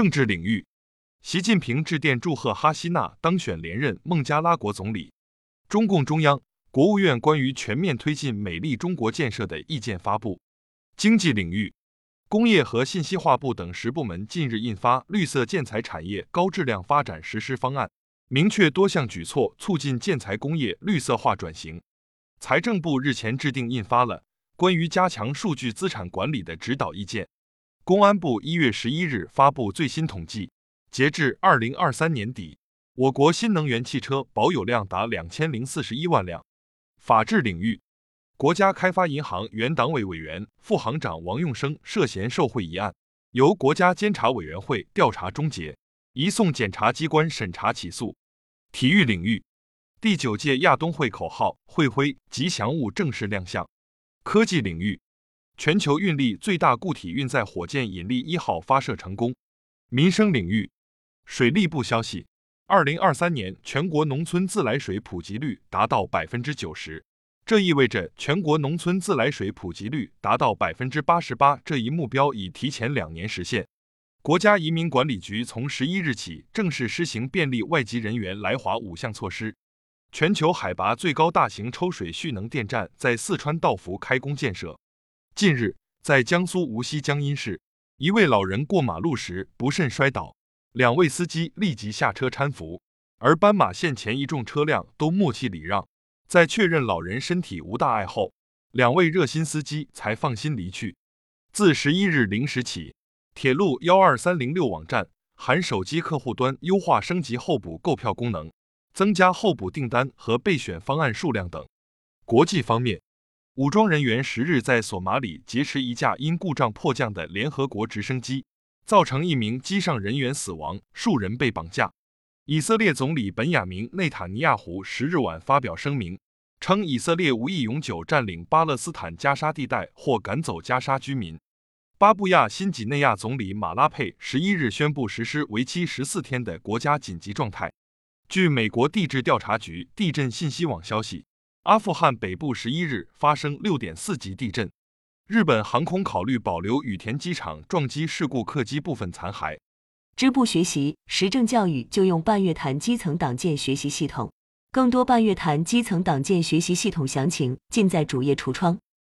政治领域，习近平致电祝贺哈希娜当选连任孟加拉国总理。中共中央、国务院关于全面推进美丽中国建设的意见发布。经济领域，工业和信息化部等十部门近日印发《绿色建材产业高质量发展实施方案》，明确多项举措促进建材工业绿色化转型。财政部日前制定印发了关于加强数据资产管理的指导意见。公安部一月十一日发布最新统计，截至二零二三年底，我国新能源汽车保有量达两千零四十一万辆。法治领域，国家开发银行原党委委员、副行长王用生涉嫌受贿一案，由国家监察委员会调查终结，移送检察机关审查起诉。体育领域，第九届亚冬会口号“会徽吉祥物”正式亮相。科技领域。全球运力最大固体运载火箭引力一号发射成功。民生领域，水利部消息，二零二三年全国农村自来水普及率达到百分之九十，这意味着全国农村自来水普及率达到百分之八十八这一目标已提前两年实现。国家移民管理局从十一日起正式施行便利外籍人员来华五项措施。全球海拔最高大型抽水蓄能电站在四川道孚开工建设。近日，在江苏无锡江阴市，一位老人过马路时不慎摔倒，两位司机立即下车搀扶，而斑马线前一众车辆都默契礼让。在确认老人身体无大碍后，两位热心司机才放心离去。自十一日零时起，铁路幺二三零六网站含手机客户端优化升级候补购票功能，增加候补订单和备选方案数量等。国际方面。武装人员十日在索马里劫持一架因故障迫降的联合国直升机，造成一名机上人员死亡，数人被绑架。以色列总理本雅明内塔尼亚胡十日晚发表声明，称以色列无意永久占领巴勒斯坦加沙地带或赶走加沙居民。巴布亚新几内亚总理马拉佩十一日宣布实施为期十四天的国家紧急状态。据美国地质调查局地震信息网消息。阿富汗北部十一日发生六点四级地震。日本航空考虑保留羽田机场撞击事故客机部分残骸。支部学习时政教育就用半月谈基层党建学习系统。更多半月谈基层党建学习系统详情尽在主页橱窗。